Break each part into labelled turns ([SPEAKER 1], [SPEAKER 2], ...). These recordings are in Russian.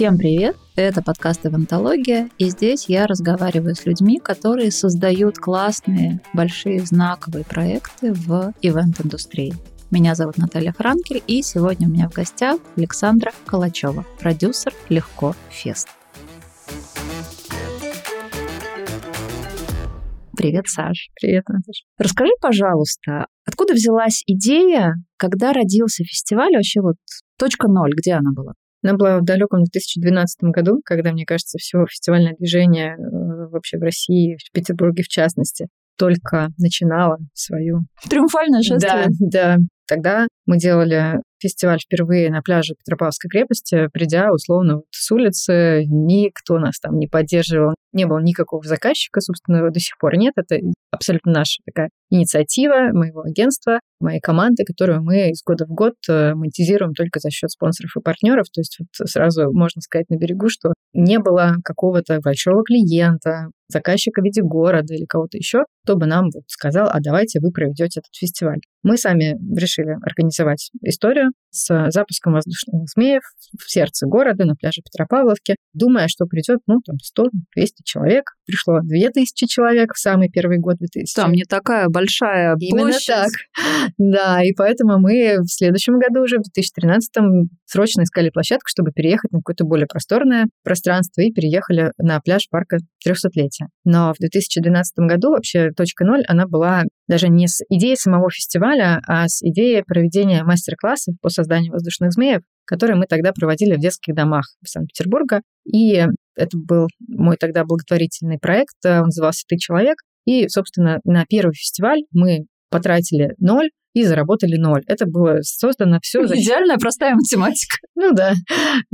[SPEAKER 1] Всем привет! Это подкаст «Ивантология», и здесь я разговариваю с людьми, которые создают классные, большие, знаковые проекты в ивент-индустрии. Меня зовут Наталья Франкель, и сегодня у меня в гостях Александра Калачева, продюсер «Легко Фест». Привет, Саш.
[SPEAKER 2] Привет, Наташа.
[SPEAKER 1] Расскажи, пожалуйста, откуда взялась идея, когда родился фестиваль, вообще вот точка ноль, где она была?
[SPEAKER 2] Она была в далеком 2012 году, когда, мне кажется, все фестивальное движение э, вообще в России, в Петербурге в частности, только начинало свою...
[SPEAKER 1] Триумфальное шествие.
[SPEAKER 2] Да, да. Тогда мы делали фестиваль впервые на пляже Петропавловской крепости, придя условно вот с улицы, никто нас там не поддерживал, не было никакого заказчика, собственно, до сих пор нет. Это абсолютно наша такая инициатива моего агентства, моей команды, которую мы из года в год э, монетизируем только за счет спонсоров и партнеров. То есть вот сразу можно сказать на берегу, что не было какого-то большого клиента, заказчика в виде города или кого-то еще, кто бы нам вот сказал, а давайте вы проведете этот фестиваль. Мы сами решили организовать историю с запуском воздушных змеев в сердце города на пляже Петропавловки, думая, что придет, ну, там, 100-200 человек. Пришло 2000 человек в самый первый год 2000.
[SPEAKER 1] Там не такая большая
[SPEAKER 2] Именно
[SPEAKER 1] площадь.
[SPEAKER 2] так. Да, и поэтому мы в следующем году уже, в 2013 срочно искали площадку, чтобы переехать на какое-то более просторное пространство и переехали на пляж парка 300-летия. Но в 2012 году вообще точка ноль, она была даже не с идеей самого фестиваля, а с идеей проведения мастер-классов по созданию воздушных змеев, которые мы тогда проводили в детских домах Санкт-Петербурга. И это был мой тогда благотворительный проект, он назывался «Ты человек». И, собственно, на первый фестиваль мы потратили ноль, и заработали ноль. Это было создано все...
[SPEAKER 1] За... Идеальная простая математика.
[SPEAKER 2] Ну да.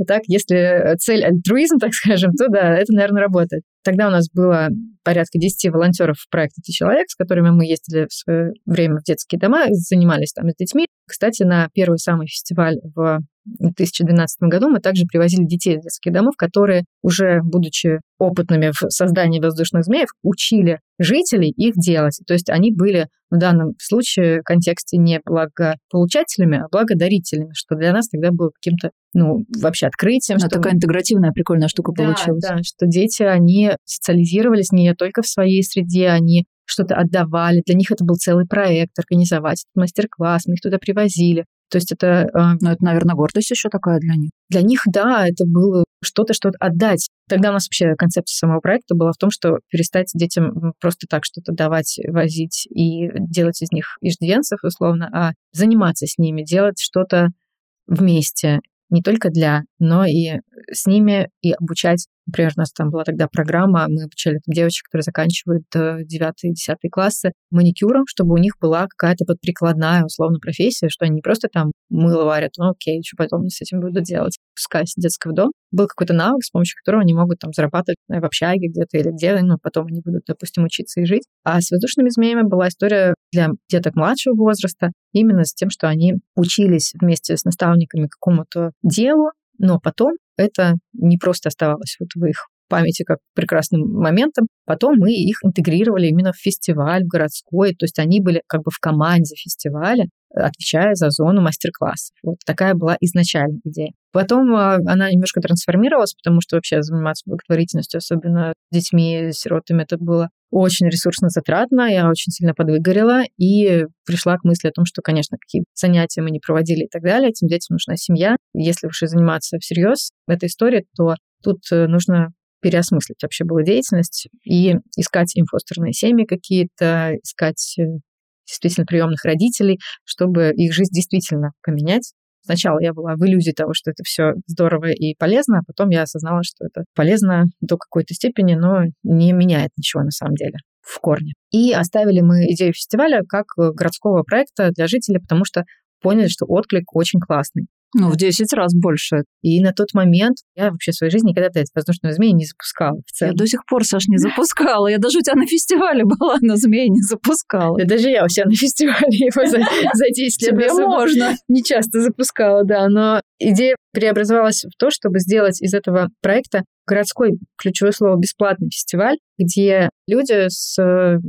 [SPEAKER 2] Так, если цель альтруизм, так скажем, то да, это, наверное, работает. Тогда у нас было порядка 10 волонтеров в проекте «Ти человек», с которыми мы ездили в свое время в детские дома, занимались там с детьми. Кстати, на первый самый фестиваль в 2012 году мы также привозили детей из детских домов, которые уже, будучи опытными в создании воздушных змеев, учили жителей их делать. То есть они были в данном случае в контексте не благополучателями, а благодарителями, что для нас тогда было каким-то, ну, вообще открытием.
[SPEAKER 1] Ну, что такая интегративная прикольная штука
[SPEAKER 2] да,
[SPEAKER 1] получилась.
[SPEAKER 2] Да, что дети, они социализировались не только в своей среде, они что-то отдавали. Для них это был целый проект, организовать мастер-класс, мы их туда привозили. То есть это...
[SPEAKER 1] Ну, это, наверное, гордость еще такая для них.
[SPEAKER 2] Для них, да, это было что-то, что-то отдать. Тогда у нас вообще концепция самого проекта была в том, что перестать детям просто так что-то давать, возить и делать из них иждивенцев, условно, а заниматься с ними, делать что-то вместе, не только для, но и с ними и обучать. Например, у нас там была тогда программа, мы обучали девочек, которые заканчивают 9-10 классы, маникюром, чтобы у них была какая-то вот прикладная, условно, профессия, что они не просто там мыло варят, ну окей, что потом они с этим будут делать, пускай сидят в дом. Был какой-то навык, с помощью которого они могут там зарабатывать в общаге где-то или где, ну, потом они будут, допустим, учиться и жить. А с воздушными змеями была история для деток младшего возраста, именно с тем, что они учились вместе с наставниками какому-то делу, но потом это не просто оставалось вот в их памяти как прекрасным моментом. Потом мы их интегрировали именно в фестиваль, в городской, то есть они были как бы в команде фестиваля, отвечая за зону мастер-классов. Вот такая была изначальная идея. Потом а, она немножко трансформировалась, потому что вообще заниматься благотворительностью, особенно детьми, сиротами, это было очень ресурсно затратно, я очень сильно подвыгорела и пришла к мысли о том, что, конечно, какие занятия мы не проводили и так далее, этим детям нужна семья. Если уж и заниматься всерьез этой историей, то тут э, нужно переосмыслить вообще была деятельность и искать им фостерные семьи какие-то, искать э, действительно приемных родителей, чтобы их жизнь действительно поменять. Сначала я была в иллюзии того, что это все здорово и полезно, а потом я осознала, что это полезно до какой-то степени, но не меняет ничего на самом деле в корне. И оставили мы идею фестиваля как городского проекта для жителей, потому что поняли, что отклик очень классный.
[SPEAKER 1] Ну, в 10 раз больше.
[SPEAKER 2] И на тот момент я вообще в своей жизни никогда этот воздушную змею не запускала в целом.
[SPEAKER 1] Я до сих пор, Саш, не запускала. Я даже у тебя на фестивале была, но змеи не запускала.
[SPEAKER 2] Да даже я у себя на фестивале его за, за 10 лет
[SPEAKER 1] Тебе можно.
[SPEAKER 2] не часто запускала, да. Но идея преобразовалась в то, чтобы сделать из этого проекта городской, ключевое слово, бесплатный фестиваль, где люди с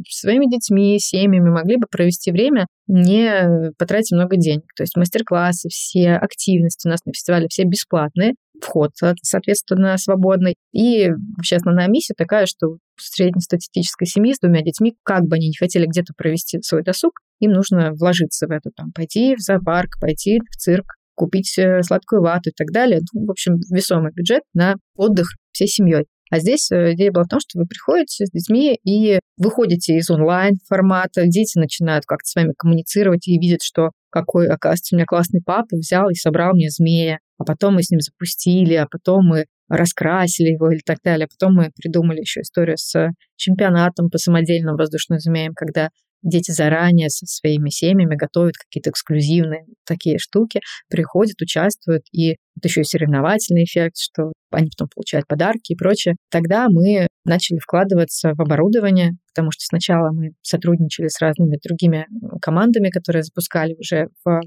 [SPEAKER 2] своими детьми, семьями могли бы провести время, не потратить много денег. То есть мастер-классы, все активности у нас на фестивале все бесплатные. вход, соответственно, свободный. И вообще основная миссия такая, что среднестатистической семьи с двумя детьми, как бы они не хотели где-то провести свой досуг, им нужно вложиться в это, там, пойти в зоопарк, пойти в цирк, купить э, сладкую вату и так далее. Ну, в общем, весомый бюджет на отдых всей семьей. А здесь э, идея была в том, что вы приходите с детьми и выходите из онлайн-формата, дети начинают как-то с вами коммуницировать и видят, что какой, оказывается, у меня классный папа взял и собрал мне змея, а потом мы с ним запустили, а потом мы раскрасили его или так далее. А потом мы придумали еще историю с чемпионатом по самодельным воздушным змеям, когда дети заранее со своими семьями готовят какие-то эксклюзивные такие штуки, приходят, участвуют, и это еще и соревновательный эффект, что они потом получают подарки и прочее. Тогда мы начали вкладываться в оборудование, потому что сначала мы сотрудничали с разными другими командами, которые запускали уже в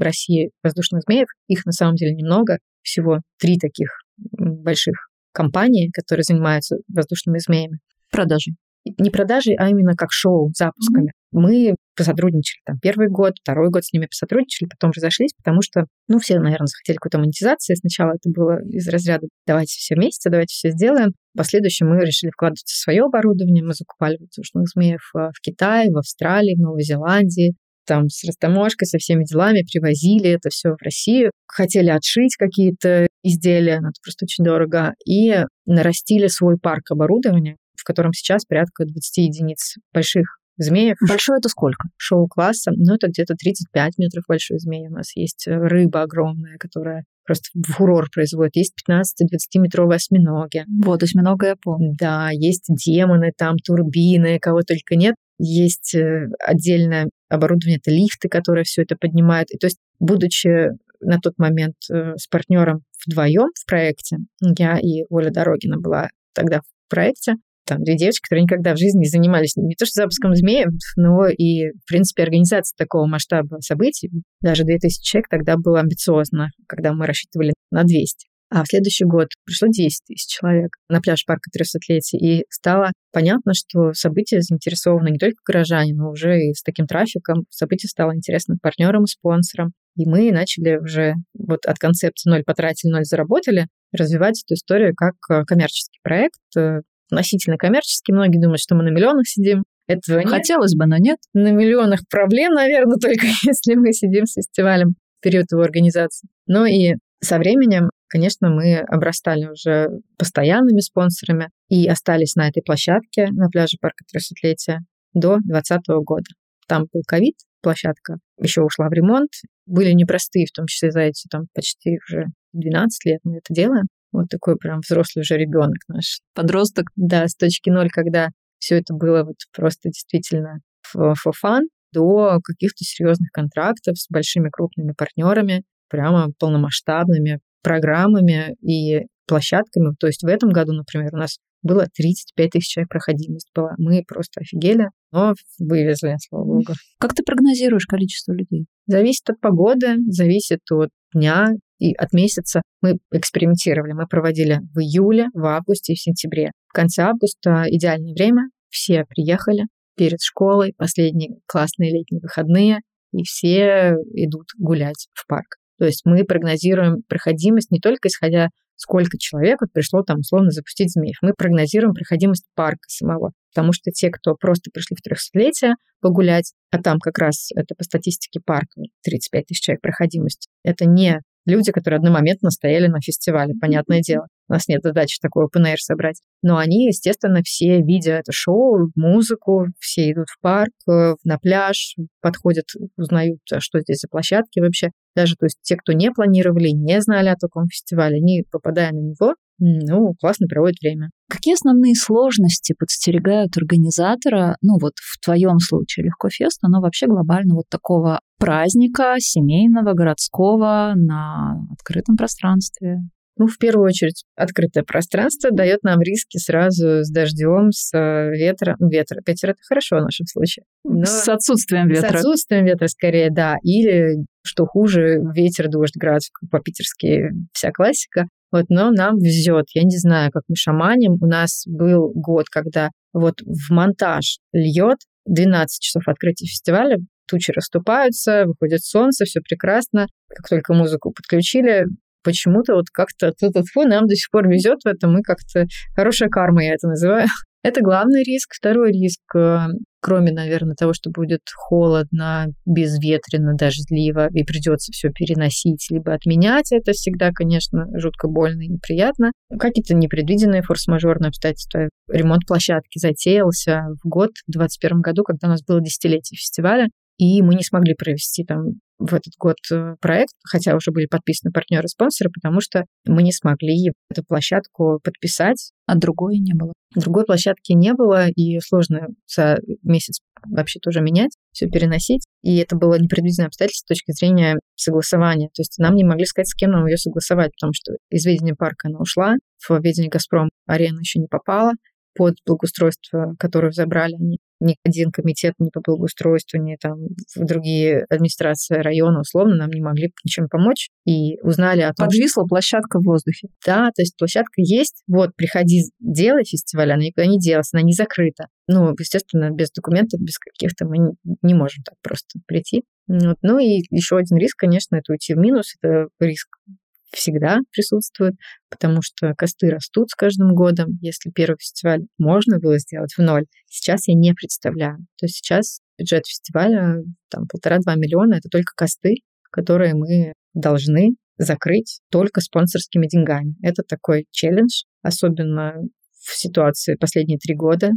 [SPEAKER 2] России воздушных змеев. Их на самом деле немного, всего три таких больших компании, которые занимаются воздушными змеями.
[SPEAKER 1] Продажи
[SPEAKER 2] не продажей, а именно как шоу, запусками. Mm-hmm. Мы посотрудничали там первый год, второй год с ними посотрудничали, потом разошлись, потому что, ну, все, наверное, захотели какой-то монетизации. Сначала это было из разряда «давайте все вместе, давайте все сделаем». В последующем мы решили вкладываться в свое оборудование. Мы закупали воздушных змеев в Китае, в Австралии, в Новой Зеландии, там с растаможкой, со всеми делами, привозили это все в Россию, хотели отшить какие-то изделия, но это просто очень дорого, и нарастили свой парк оборудования, в котором сейчас порядка 20 единиц больших змеев.
[SPEAKER 1] Большое это сколько?
[SPEAKER 2] Шоу-класса. Ну, это где-то 35 метров большой змеи. У нас есть э, рыба огромная, которая просто фурор производит. Есть 15-20-метровые осьминоги.
[SPEAKER 1] Вот, осьминога я помню.
[SPEAKER 2] Да, есть демоны, там турбины, кого только нет. Есть э, отдельное оборудование, это лифты, которые все это поднимают. И то есть, будучи на тот момент э, с партнером вдвоем в проекте, я и Оля Дорогина была тогда в проекте, там две девочки, которые никогда в жизни не занимались не то что запуском змеев, но и, в принципе, организация такого масштаба событий. Даже 2000 человек тогда было амбициозно, когда мы рассчитывали на 200. А в следующий год пришло 10 тысяч человек на пляж парка 300-летия, и стало понятно, что событие заинтересовано не только горожане, но уже и с таким трафиком. Событие стало интересно партнерам и спонсорам. И мы начали уже вот от концепции «ноль потратили, ноль заработали» развивать эту историю как э, коммерческий проект, э, относительно коммерческий. Многие думают, что мы на миллионах сидим.
[SPEAKER 1] Этого нет. Хотелось бы, но нет.
[SPEAKER 2] На миллионах проблем, наверное, только если мы сидим с фестивалем в период его организации. Но и со временем, конечно, мы обрастали уже постоянными спонсорами и остались на этой площадке на пляже парка 300-летия до 2020 года. Там был ковид, площадка еще ушла в ремонт. Были непростые, в том числе за эти там почти уже 12 лет мы это делаем. Вот такой прям взрослый уже ребенок наш.
[SPEAKER 1] Подросток.
[SPEAKER 2] Да, с точки ноль, когда все это было вот просто действительно for fun, до каких-то серьезных контрактов с большими крупными партнерами, прямо полномасштабными программами и площадками. То есть в этом году, например, у нас было 35 тысяч человек проходимость была. Мы просто офигели, но вывезли, слава богу.
[SPEAKER 1] Как ты прогнозируешь количество людей?
[SPEAKER 2] Зависит от погоды, зависит от дня и от месяца. Мы экспериментировали, мы проводили в июле, в августе и в сентябре. В конце августа идеальное время, все приехали перед школой, последние классные летние выходные, и все идут гулять в парк. То есть мы прогнозируем проходимость не только исходя сколько человек вот пришло там условно запустить змеев. Мы прогнозируем проходимость парка самого, потому что те, кто просто пришли в трехсотлетие погулять, а там как раз это по статистике парка 35 тысяч человек проходимость, это не люди, которые одномоментно стояли на фестивале, понятное дело. У нас нет задачи такой open air собрать. Но они, естественно, все, видя это шоу, музыку, все идут в парк, э, на пляж, подходят, узнают, а что здесь за площадки вообще. Даже то есть те, кто не планировали, не знали о таком фестивале, они, попадая на него, ну, классно проводят время.
[SPEAKER 1] Какие основные сложности подстерегают организатора, ну вот в твоем случае Легко Фест, но вообще глобально вот такого праздника семейного, городского на открытом пространстве?
[SPEAKER 2] Ну, в первую очередь, открытое пространство дает нам риски сразу с дождем, с э, ветром. Ну, ветра. Ветер это хорошо в нашем случае.
[SPEAKER 1] Но с отсутствием ветра.
[SPEAKER 2] С отсутствием ветра, скорее, да. Или, что хуже, ветер, дождь, град, по-питерски вся классика. Вот, но нам везет. Я не знаю, как мы шаманим. У нас был год, когда вот в монтаж льет 12 часов открытия фестиваля, тучи расступаются, выходит солнце, все прекрасно. Как только музыку подключили, почему-то вот как-то тут нам до сих пор везет в этом, мы как-то хорошая карма, я это называю. Это главный риск. Второй риск, э, кроме, наверное, того, что будет холодно, безветренно, дождливо, и придется все переносить, либо отменять, это всегда, конечно, жутко больно и неприятно. Какие-то непредвиденные форс-мажорные обстоятельства. Ремонт площадки затеялся в год, в 2021 году, когда у нас было десятилетие фестиваля, и мы не смогли провести там в этот год э, проект, хотя уже были подписаны партнеры-спонсоры, потому что мы не смогли эту площадку подписать.
[SPEAKER 1] А другой не было?
[SPEAKER 2] Другой площадки не было, и сложно за месяц вообще тоже менять, все переносить. И это было непредвиденное обстоятельство с точки зрения согласования. То есть нам не могли сказать, с кем нам ее согласовать, потому что из ведения парка она ушла, в ведение «Газпром» арена еще не попала, под благоустройство, которое забрали они. Ни один комитет ни по благоустройству, ни там другие администрации района условно нам не могли ничем помочь. И узнали о том,
[SPEAKER 1] Подвисла что... площадка в воздухе.
[SPEAKER 2] Да, то есть площадка есть. Вот, приходи, делай фестиваль, она никуда не делась, она не закрыта. Ну, естественно, без документов, без каких-то мы не можем так просто прийти. Вот. Ну и еще один риск, конечно, это уйти в минус. Это риск всегда присутствует, потому что косты растут с каждым годом. Если первый фестиваль можно было сделать в ноль, сейчас я не представляю. То есть сейчас бюджет фестиваля там полтора-два миллиона — это только косты, которые мы должны закрыть только спонсорскими деньгами. Это такой челлендж, особенно в ситуации последние три года,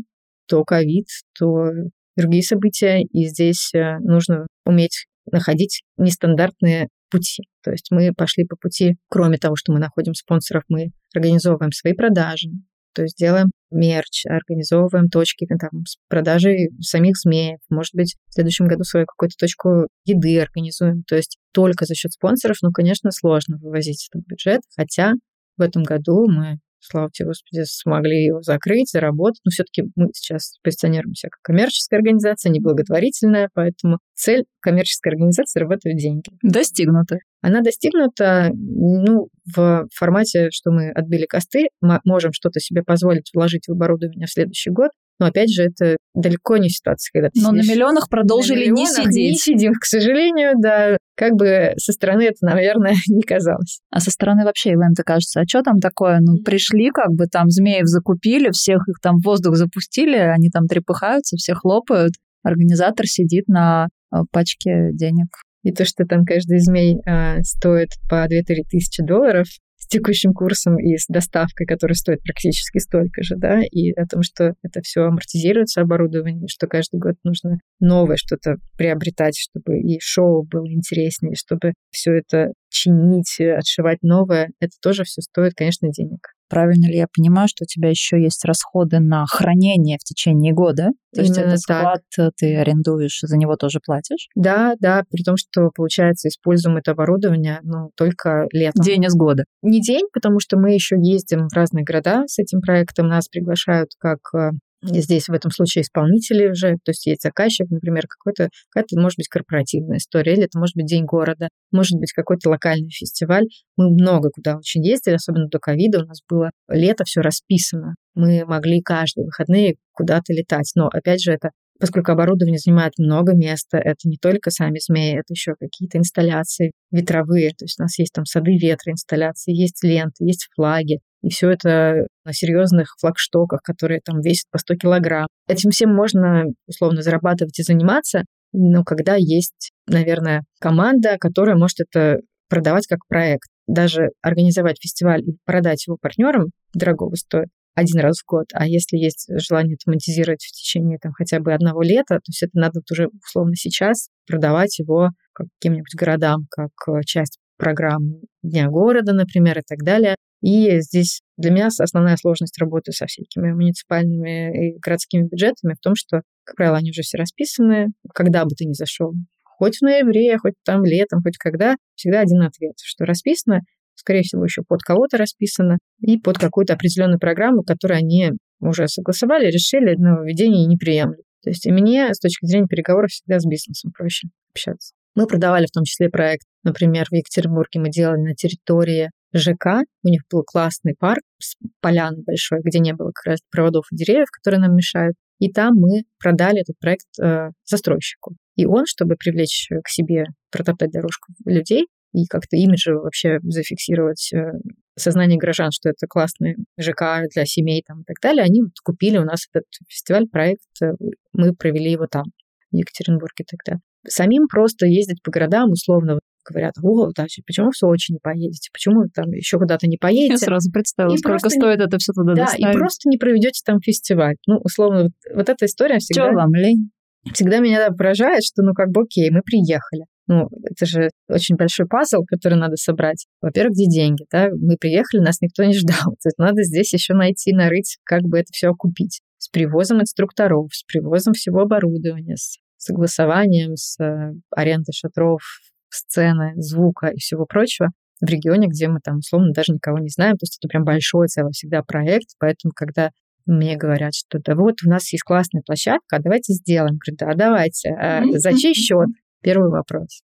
[SPEAKER 2] то ковид, то другие события, и здесь э, нужно уметь находить нестандартные пути. То есть мы пошли по пути, кроме того, что мы находим спонсоров, мы организовываем свои продажи, то есть делаем мерч, организовываем точки там, с продажей самих змеев. Может быть, в следующем году свою какую-то точку еды организуем. То есть только за счет спонсоров, ну, конечно, сложно вывозить этот бюджет. Хотя в этом году мы слава тебе, Господи, смогли его закрыть, заработать. Но все-таки мы сейчас позиционируемся как коммерческая организация, не благотворительная, поэтому цель коммерческой организации – заработать деньги.
[SPEAKER 1] Достигнута.
[SPEAKER 2] Она достигнута ну, в формате, что мы отбили косты, мы можем что-то себе позволить вложить в оборудование в следующий год, но опять же, это далеко не ситуация, когда ты
[SPEAKER 1] Но сидишь... на миллионах продолжили на миллионах не сидеть.
[SPEAKER 2] Не сидим, к сожалению, да. Как бы со стороны это, наверное, не казалось.
[SPEAKER 1] А со стороны вообще ивента кажется, а что там такое? Ну, пришли, как бы там змеев закупили, всех их там в воздух запустили, они там трепыхаются, все хлопают. Организатор сидит на э, пачке денег.
[SPEAKER 2] И то, что там каждый змей э, стоит по 2-3 тысячи долларов, текущим курсом и с доставкой, которая стоит практически столько же, да, и о том, что это все амортизируется оборудование, что каждый год нужно новое что-то приобретать, чтобы и шоу было интереснее, чтобы все это чинить, отшивать новое, это тоже все стоит, конечно, денег.
[SPEAKER 1] Правильно ли я понимаю, что у тебя еще есть расходы на хранение в течение года? То есть этот склад так. ты арендуешь, за него тоже платишь?
[SPEAKER 2] Да, да, при том, что, получается, используем это оборудование ну, только летом.
[SPEAKER 1] День из года.
[SPEAKER 2] Не день, потому что мы еще ездим в разные города с этим проектом. Нас приглашают как э, Здесь в этом случае исполнители уже, то есть есть заказчик, например, какой-то, какая-то, может быть, корпоративная история, или это может быть День города, может быть, какой-то локальный фестиваль. Мы много куда очень ездили, особенно до ковида у нас было лето все расписано. Мы могли каждые выходные куда-то летать. Но, опять же, это поскольку оборудование занимает много места, это не только сами змеи, это еще какие-то инсталляции ветровые, то есть у нас есть там сады ветра инсталляции, есть ленты, есть флаги, и все это на серьезных флагштоках, которые там весят по 100 килограмм. Этим всем можно условно зарабатывать и заниматься, но когда есть, наверное, команда, которая может это продавать как проект. Даже организовать фестиваль и продать его партнерам дорого стоит один раз в год. А если есть желание это монетизировать в течение там, хотя бы одного лета, то есть это надо уже условно сейчас продавать его каким-нибудь городам, как э, часть программы Дня города, например, и так далее. И здесь для меня основная сложность работы со всякими муниципальными и городскими бюджетами в том, что, как правило, они уже все расписаны, когда бы ты ни зашел. Хоть в ноябре, хоть там летом, хоть когда, всегда один ответ, что расписано, скорее всего, еще под кого-то расписано, и под какую-то определенную программу, которую они уже согласовали, решили, но введение не приемлют. То есть и мне с точки зрения переговоров всегда с бизнесом проще общаться. Мы продавали в том числе проект, например, в Екатеринбурге мы делали на территории ЖК, у них был классный парк с поляной большой, где не было как раз проводов и деревьев, которые нам мешают. И там мы продали этот проект э, застройщику. И он, чтобы привлечь к себе, протоптать дорожку людей, и как-то имиджево вообще зафиксировать э, сознание горожан, что это классный ЖК для семей там, и так далее, они вот купили у нас этот фестиваль, проект, э, мы провели его там, в Екатеринбурге тогда. Самим просто ездить по городам, условно, говорят, о, да, почему в Сочи не поедете, почему там еще куда-то не поедете. Я
[SPEAKER 1] сразу представила, и сколько стоит не... это все туда
[SPEAKER 2] да,
[SPEAKER 1] доставить.
[SPEAKER 2] и просто не проведете там фестиваль. Ну, условно, вот, вот эта история всегда...
[SPEAKER 1] Чего вам лень?
[SPEAKER 2] Всегда меня поражает, что, ну, как бы, окей, мы приехали. Ну, это же очень большой пазл, который надо собрать. Во-первых, где деньги, да? Мы приехали, нас никто не ждал. То есть надо здесь еще найти, нарыть, как бы это все окупить. С привозом инструкторов, с привозом всего оборудования, с согласованием, с э, арендой шатров, сцены, звука и всего прочего в регионе, где мы там условно даже никого не знаем. То есть это прям большой целый всегда проект, поэтому когда мне говорят, что да вот у нас есть классная площадка, а давайте сделаем. Говорю, да, давайте. А за чей счет? Первый вопрос.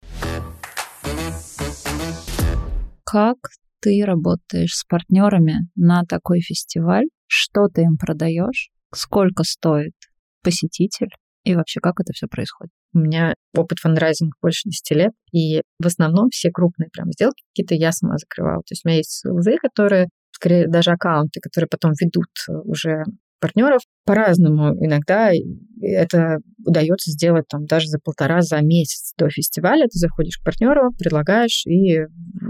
[SPEAKER 1] Как ты работаешь с партнерами на такой фестиваль? Что ты им продаешь? Сколько стоит посетитель? И вообще, как это все происходит?
[SPEAKER 2] У меня опыт фандрайзинга больше 10 лет, и в основном все крупные прям сделки какие-то я сама закрывала. То есть у меня есть ЛЗ, которые, скорее даже аккаунты, которые потом ведут уже партнеров по-разному. Иногда это удается сделать там даже за полтора, за месяц до фестиваля. Ты заходишь к партнеру, предлагаешь, и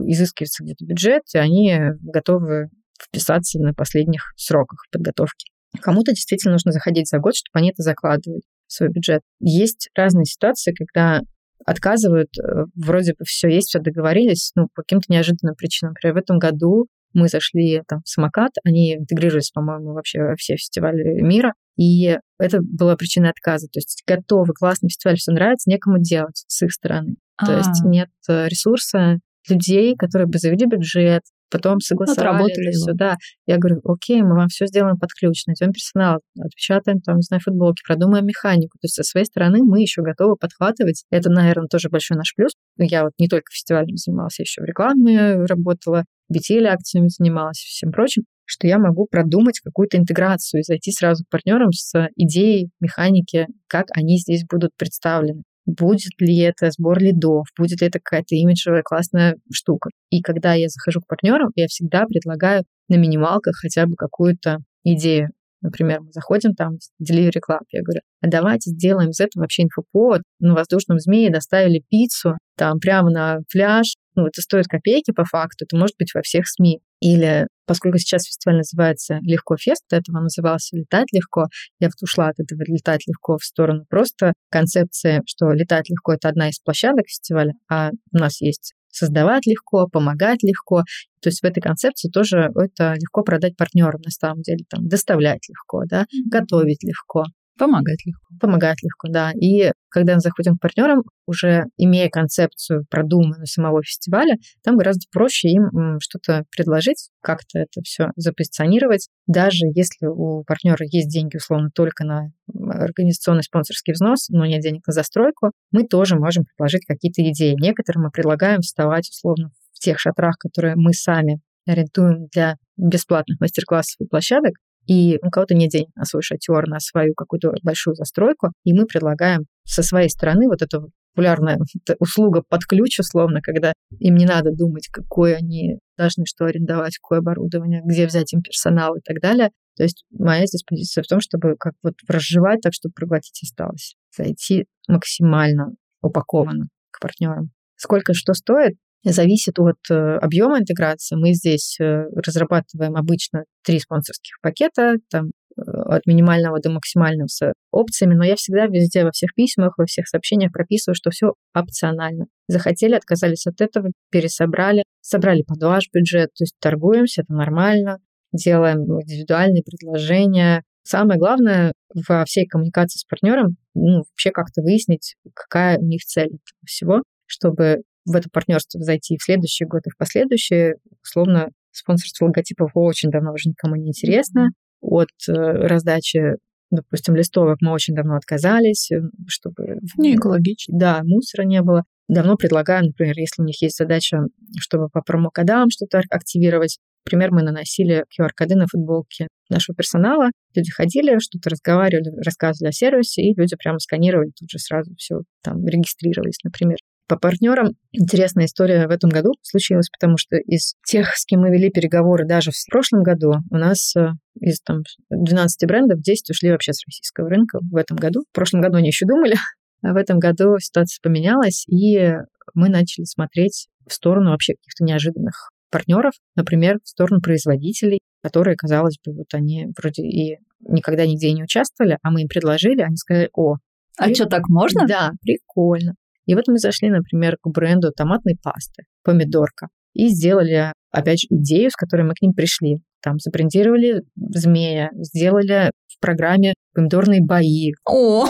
[SPEAKER 2] изыскивается где-то бюджет, и они готовы вписаться на последних сроках подготовки. Кому-то действительно нужно заходить за год, чтобы они это закладывали свой бюджет. Есть разные ситуации, когда отказывают, э, вроде бы все есть, все договорились, ну, по каким-то неожиданным причинам. Например, в этом году мы зашли там в самокат, они интегрировались, по-моему, вообще во все фестивали мира, и это была причина отказа. То есть готовый, классный фестиваль, все нравится, некому делать с их стороны. А-а-а. То есть а. нет э, ресурса людей, которые бы завели бюджет, потом согласовали Отработали все, да. Я говорю, окей, мы вам все сделаем под ключ, найдем персонал, отпечатаем там, не знаю, футболки, продумаем механику. То есть со своей стороны мы еще готовы подхватывать. Это, наверное, тоже большой наш плюс. Я вот не только фестивалем занималась, я еще в рекламе работала, BTL акциями занималась и всем прочим, что я могу продумать какую-то интеграцию и зайти сразу к партнерам с идеей механики, как они здесь будут представлены будет ли это сбор лидов, будет ли это какая-то имиджевая классная штука. И когда я захожу к партнерам, я всегда предлагаю на минималках хотя бы какую-то идею. Например, мы заходим там в Delivery Club, я говорю, а давайте сделаем из этого вообще инфоповод. На воздушном змее доставили пиццу, там прямо на пляж, ну, это стоит копейки по факту, это может быть во всех СМИ. Или, поскольку сейчас фестиваль называется «Легко фест», до этого назывался «Летать легко», я ушла от этого «Летать легко» в сторону просто концепции, что «Летать легко» — это одна из площадок фестиваля, а у нас есть создавать легко, помогать легко. То есть в этой концепции тоже это легко продать партнерам на самом деле, там, доставлять легко, да, готовить легко.
[SPEAKER 1] Помогать легко.
[SPEAKER 2] Помогать легко, да. И когда мы заходим к партнерам, уже имея концепцию продуманную самого фестиваля, там гораздо проще им что-то предложить, как-то это все запозиционировать. Даже если у партнера есть деньги, условно, только на организационный спонсорский взнос, но нет денег на застройку, мы тоже можем предложить какие-то идеи. Некоторым мы предлагаем вставать, условно, в тех шатрах, которые мы сами арендуем для бесплатных мастер-классов и площадок, и у кого-то нет денег на свой шатер, на свою какую-то большую застройку, и мы предлагаем со своей стороны вот эту популярная услуга под ключ, условно, когда им не надо думать, какое они должны что арендовать, какое оборудование, где взять им персонал и так далее. То есть моя здесь позиция в том, чтобы как вот разжевать так, чтобы проглотить осталось. Зайти максимально упакованно к партнерам. Сколько что стоит, зависит от э, объема интеграции. Мы здесь э, разрабатываем обычно три спонсорских пакета, там э, от минимального до максимального с опциями, но я всегда везде, во всех письмах, во всех сообщениях прописываю, что все опционально. Захотели, отказались от этого, пересобрали, собрали под ваш бюджет, то есть торгуемся, это нормально, делаем индивидуальные предложения. Самое главное во всей коммуникации с партнером, ну, вообще как-то выяснить, какая у них цель этого всего, чтобы в это партнерство зайти в следующий год и в последующие, условно, спонсорство логотипов очень давно уже никому не интересно. От э, раздачи, допустим, листовок мы очень давно отказались, э, чтобы...
[SPEAKER 1] Не экологично.
[SPEAKER 2] Да, мусора не было. Давно предлагаем, например, если у них есть задача, чтобы по промокодам что-то активировать, Например, мы наносили QR-коды на футболки нашего персонала. Люди ходили, что-то разговаривали, рассказывали о сервисе, и люди прямо сканировали, тут же сразу все там регистрировались, например. По партнерам интересная история в этом году случилась, потому что из тех, с кем мы вели переговоры даже в прошлом году, у нас э, из там 12 брендов 10 ушли вообще с российского рынка в этом году. В прошлом году они еще думали, а в этом году ситуация поменялась, и мы начали смотреть в сторону вообще каких-то неожиданных партнеров, например, в сторону производителей, которые, казалось бы, вот они вроде и никогда нигде не участвовали, а мы им предложили, они сказали, о,
[SPEAKER 1] а что, так можно?
[SPEAKER 2] Да, прикольно. И вот мы зашли, например, к бренду томатной пасты, помидорка, и сделали, опять же, идею, с которой мы к ним пришли. Там забрендировали змея, сделали в программе помидорные бои.
[SPEAKER 1] О!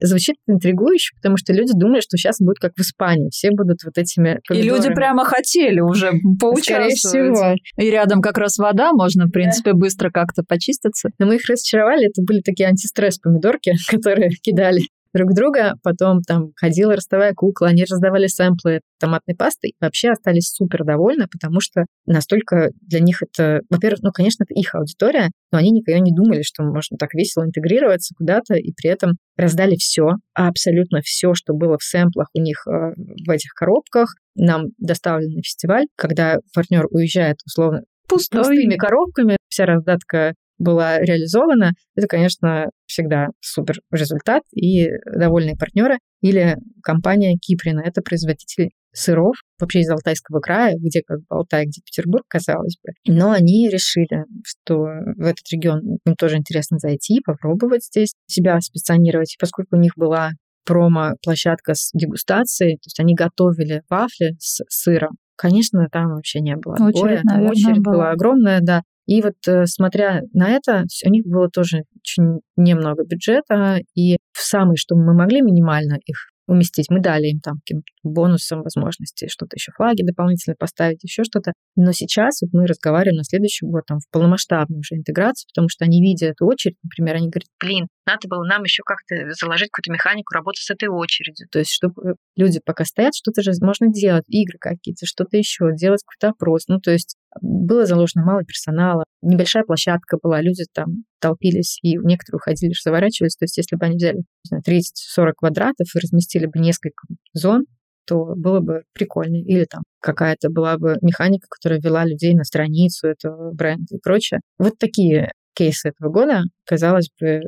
[SPEAKER 2] Звучит интригующе, потому что люди думали, что сейчас будет как в Испании. Все будут вот этими
[SPEAKER 1] помидорами. И люди прямо хотели уже поучаствовать. Скорее всего. И рядом как раз вода, можно, в принципе, да. быстро как-то почиститься.
[SPEAKER 2] Но мы их разочаровали. Это были такие антистресс помидорки, которые кидали друг друга. Потом там ходила ростовая кукла, они раздавали сэмплы томатной пасты и вообще остались супер довольны, потому что настолько для них это, во-первых, ну, конечно, это их аудитория, но они никогда не думали, что можно так весело интегрироваться куда-то, и при этом раздали все, абсолютно все, что было в сэмплах у них э, в этих коробках, нам доставлен на фестиваль, когда партнер уезжает условно пустыми коробками, вся раздатка была реализована, это, конечно, всегда супер результат и довольные партнеры. Или компания Киприна, это производитель сыров, вообще из Алтайского края, где как бы Алтай, где Петербург, казалось бы. Но они решили, что в этот регион им тоже интересно зайти, попробовать здесь себя специонировать. И поскольку у них была промо-площадка с дегустацией, то есть они готовили вафли с сыром, Конечно, там вообще не было.
[SPEAKER 1] Очередь, наверное,
[SPEAKER 2] Очередь была. была огромная, да. И вот э, смотря на это, у них было тоже очень немного бюджета, и в самый, что мы могли минимально их уместить. Мы дали им там каким-то бонусом возможности что-то еще, флаги дополнительно поставить, еще что-то. Но сейчас вот мы разговариваем на следующий год там в полномасштабную уже интеграцию, потому что они видя эту очередь, например, они говорят, блин, надо было нам еще как-то заложить какую-то механику работы с этой очередью. То есть, чтобы люди пока стоят, что-то же можно делать, игры какие-то, что-то еще, делать какой-то опрос. Ну, то есть было заложено мало персонала, небольшая площадка была, люди там толпились, и некоторые уходили, заворачивались. То есть если бы они взяли 30-40 квадратов и разместили бы несколько зон, то было бы прикольно. Или там какая-то была бы механика, которая вела людей на страницу этого бренда и прочее. Вот такие кейсы этого года, казалось бы,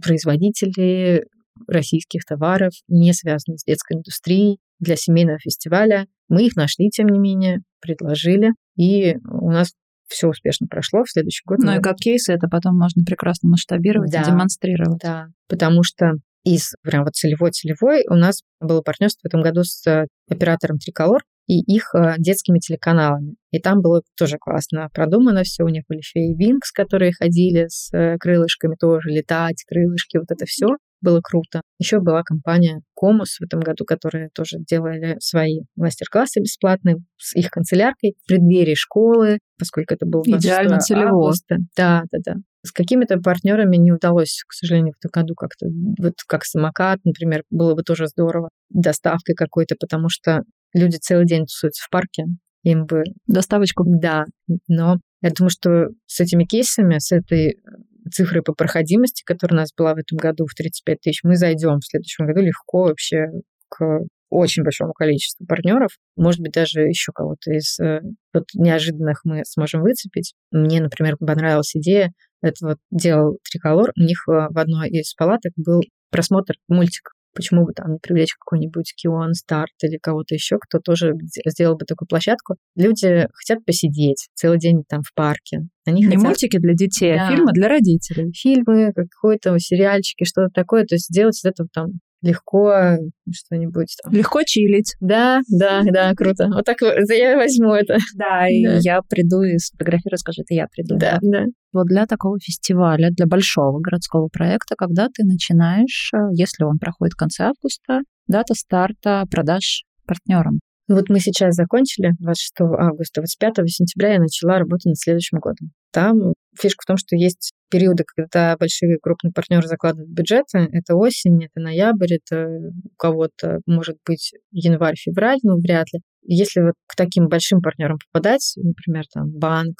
[SPEAKER 2] производители российских товаров, не связанные с детской индустрией, для семейного фестиваля. Мы их нашли, тем не менее, предложили, и у нас все успешно прошло в следующий год.
[SPEAKER 1] Ну и как кейсы это потом можно прекрасно масштабировать да, и демонстрировать.
[SPEAKER 2] Да, потому что из прям вот целевой-целевой у нас было партнерство в этом году с э, оператором Триколор и их э, детскими телеканалами. И там было тоже классно продумано все. У них были феи Винкс, которые ходили с э, крылышками тоже, летать, крылышки, вот это все было круто. Еще была компания Комус в этом году, которая тоже делали свои мастер-классы бесплатные с их канцеляркой в преддверии школы, поскольку это было
[SPEAKER 1] идеально целево.
[SPEAKER 2] Да, да, да. С какими-то партнерами не удалось, к сожалению, в этом году как-то, вот как самокат, например, было бы тоже здорово, доставкой какой-то, потому что люди целый день тусуются в парке, им бы...
[SPEAKER 1] Доставочку?
[SPEAKER 2] Да, но я думаю, что с этими кейсами, с этой цифры по проходимости, которая у нас была в этом году в 35 тысяч, мы зайдем в следующем году легко вообще к очень большому количеству партнеров. Может быть, даже еще кого-то из э, вот, неожиданных мы сможем выцепить. Мне, например, понравилась идея, это вот делал Триколор, у них э, в одной из палаток был просмотр мультика Почему бы там не привлечь какой-нибудь Кион Старт или кого-то еще, кто тоже сделал бы такую площадку. Люди хотят посидеть целый день там в парке.
[SPEAKER 1] Они не хотят... мультики для детей, а да. а фильмы для родителей.
[SPEAKER 2] Фильмы, какой-то сериальчики, что-то такое. То есть сделать из этого там легко что-нибудь там.
[SPEAKER 1] Легко чилить.
[SPEAKER 2] Да, да, да, круто. Вот так я возьму это.
[SPEAKER 1] Да, и да. я приду и сфотографирую, скажу, это я приду.
[SPEAKER 2] Да, да.
[SPEAKER 1] Вот для такого фестиваля, для большого городского проекта, когда ты начинаешь, э, если он проходит в конце августа, дата старта продаж партнерам.
[SPEAKER 2] Вот мы сейчас закончили 26 августа, 25 сентября я начала работать над следующим годом. Там фишка в том, что есть периоды, когда большие крупные партнеры закладывают бюджеты. Это осень, это ноябрь, это у кого-то может быть январь-февраль, но вряд ли. Если вот к таким большим партнерам попадать, например, там банк,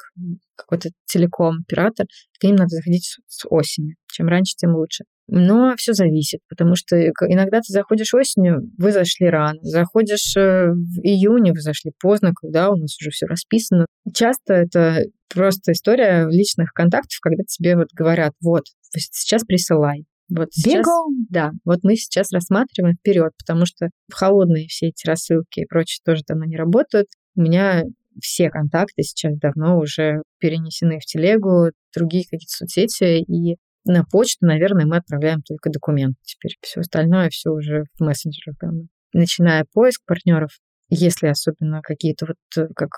[SPEAKER 2] какой-то телеком, оператор, к ним надо заходить с осени. Чем раньше, тем лучше. Но все зависит, потому что иногда ты заходишь осенью, вы зашли рано, заходишь э, в июне, вы зашли поздно, когда у нас уже все расписано. Часто это просто история личных контактов, когда тебе вот говорят, вот, сейчас присылай. Вот сейчас,
[SPEAKER 1] Бегом!
[SPEAKER 2] Да, вот мы сейчас рассматриваем вперед, потому что холодные все эти рассылки и прочее тоже там не работают. У меня все контакты сейчас давно уже перенесены в телегу, другие какие-то соцсети, и на почту, наверное, мы отправляем только документы теперь. Все остальное, все уже в мессенджерах. Начиная поиск партнеров, если особенно какие-то вот, э, как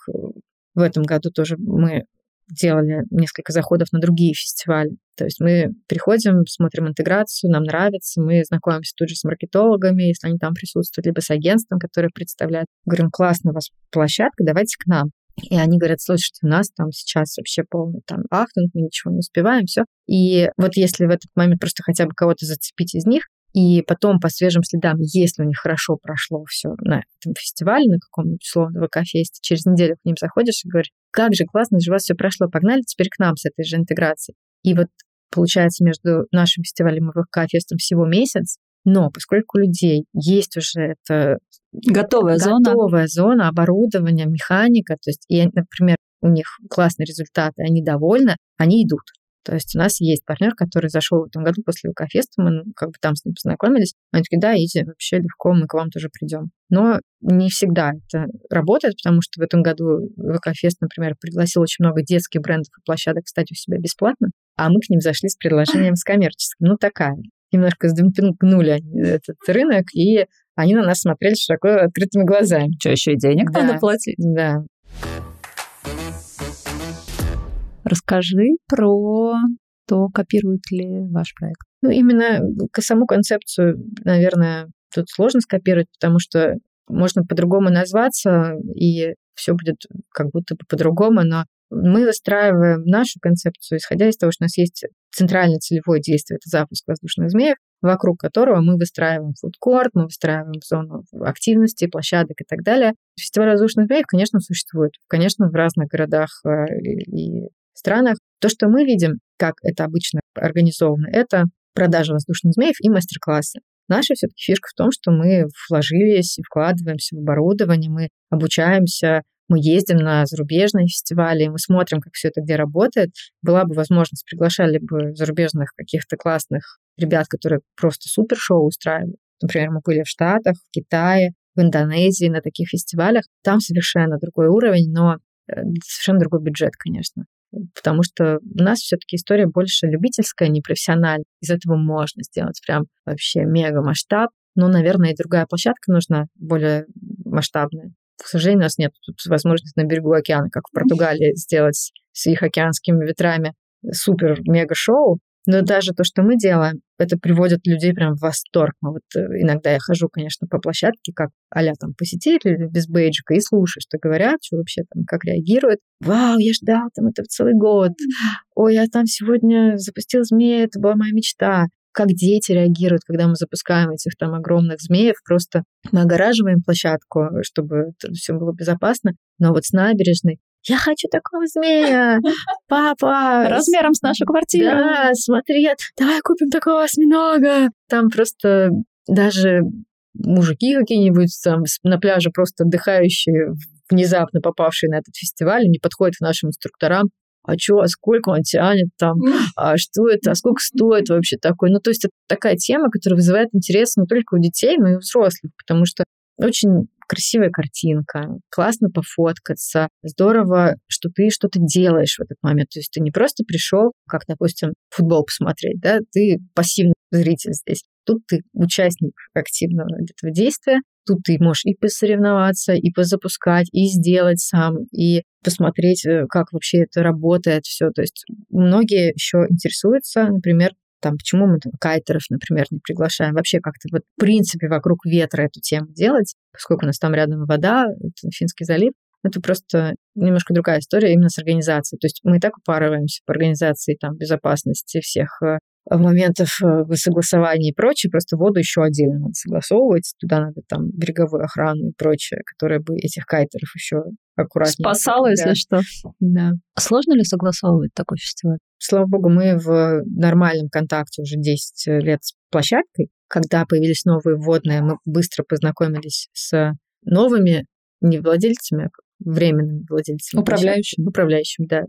[SPEAKER 2] в этом году тоже мы делали несколько заходов на другие фестивали. То есть мы приходим, смотрим интеграцию, нам нравится, мы знакомимся тут же с маркетологами, если они там присутствуют, либо с агентством, которое представляет. Говорим, классно у вас площадка, давайте к нам. И они говорят, слушайте, у нас там сейчас вообще полный там ахтунг, мы ничего не успеваем, все. И вот если в этот момент просто хотя бы кого-то зацепить из них, и потом по свежим следам, если у них хорошо прошло все на этом фестивале, на каком-нибудь условно ВК-фесте, через неделю к ним заходишь и говоришь, как же классно же у вас все прошло, погнали теперь к нам с этой же интеграцией. И вот получается между нашим фестивалем и ВК-фестом всего месяц, но поскольку у людей есть уже это
[SPEAKER 1] готовая,
[SPEAKER 2] зона, готовая зона оборудования, механика, то есть, и, например, у них классные результаты, они довольны, они идут. То есть у нас есть партнер, который зашел в этом году после ВК-феста, мы ну, как бы там с ним познакомились. Они такие, да, иди, вообще легко, мы к вам тоже придем. Но не всегда это работает, потому что в этом году ВК-фест, например, пригласил очень много детских брендов и площадок встать у себя бесплатно, а мы к ним зашли с предложением с коммерческим. Ну, такая. Немножко сдемпингнули этот рынок, и они на нас смотрели широко открытыми глазами.
[SPEAKER 1] Что, еще и денег
[SPEAKER 2] да,
[SPEAKER 1] надо платить?
[SPEAKER 2] Да.
[SPEAKER 1] Расскажи про то, копирует ли ваш проект.
[SPEAKER 2] Ну, именно саму концепцию, наверное, тут сложно скопировать, потому что можно по-другому назваться, и все будет как будто бы по-другому, но мы выстраиваем нашу концепцию, исходя из того, что у нас есть центральное целевое действие, это запуск воздушных змеев, вокруг которого мы выстраиваем фудкорт, мы выстраиваем зону активности, площадок и так далее. Фестиваль воздушных змеев, конечно, существует. Конечно, в разных городах э, и странах. То, что мы видим, как это обычно организовано, это продажа воздушных змеев и мастер-классы. Наша все-таки фишка в том, что мы вложились вкладываемся в оборудование, мы обучаемся, мы ездим на зарубежные фестивали, мы смотрим, как все это где работает. Была бы возможность, приглашали бы зарубежных каких-то классных ребят, которые просто супер шоу устраивают. Например, мы были в Штатах, в Китае, в Индонезии на таких фестивалях. Там совершенно другой уровень, но э, совершенно другой бюджет, конечно потому что у нас все-таки история больше любительская, не профессиональная. Из этого можно сделать прям вообще мега масштаб. Но, наверное, и другая площадка нужна, более масштабная. К сожалению, у нас нет тут возможности на берегу океана, как в Португалии, сделать с их океанскими ветрами супер-мега-шоу. Но даже то, что мы делаем, это приводит людей прям в восторг. Мы вот э, иногда я хожу, конечно, по площадке, как а там посетители без бейджика, и слушаю, что говорят, что вообще там, как реагируют. Вау, я ждал там это целый год. Ой, я там сегодня запустил змея, это была моя мечта как дети реагируют, когда мы запускаем этих там огромных змеев. Просто мы огораживаем площадку, чтобы все было безопасно. Но вот с набережной я хочу такого змея, папа.
[SPEAKER 1] Размером с нашу квартиру.
[SPEAKER 2] Да, смотри, давай купим такого осьминога. Там просто даже мужики какие-нибудь там на пляже просто отдыхающие, внезапно попавшие на этот фестиваль, они подходят к нашим инструкторам, а что, а сколько он тянет там, а что это, а сколько стоит вообще такой. Ну, то есть это такая тема, которая вызывает интерес не только у детей, но и у взрослых, потому что очень красивая картинка, классно пофоткаться, здорово, что ты что-то делаешь в этот момент. То есть ты не просто пришел, как, допустим, футбол посмотреть, да, ты пассивный зритель здесь. Тут ты участник активного этого действия, тут ты можешь и посоревноваться, и позапускать, и сделать сам, и посмотреть, э, как вообще это работает, все. То есть многие еще интересуются, например, там, почему мы там, кайтеров, например, не приглашаем, вообще как-то вот в принципе вокруг ветра эту тему делать, поскольку у нас там рядом вода, это Финский залив, это просто немножко другая история именно с организацией. То есть мы и так упарываемся по организации там, безопасности всех э, моментов э, согласования и прочее, просто воду еще отдельно надо согласовывать, туда надо там береговую охрану и прочее, которая бы этих кайтеров еще аккуратнее.
[SPEAKER 1] Спасала, да. если что.
[SPEAKER 2] Да.
[SPEAKER 1] Сложно ли согласовывать такой фестиваль?
[SPEAKER 2] Слава богу, мы в нормальном контакте уже 10 лет с площадкой. Когда появились новые вводные, мы быстро познакомились с новыми не владельцами, а временными владельцами.
[SPEAKER 1] Управляющими.
[SPEAKER 2] Управляющими, да.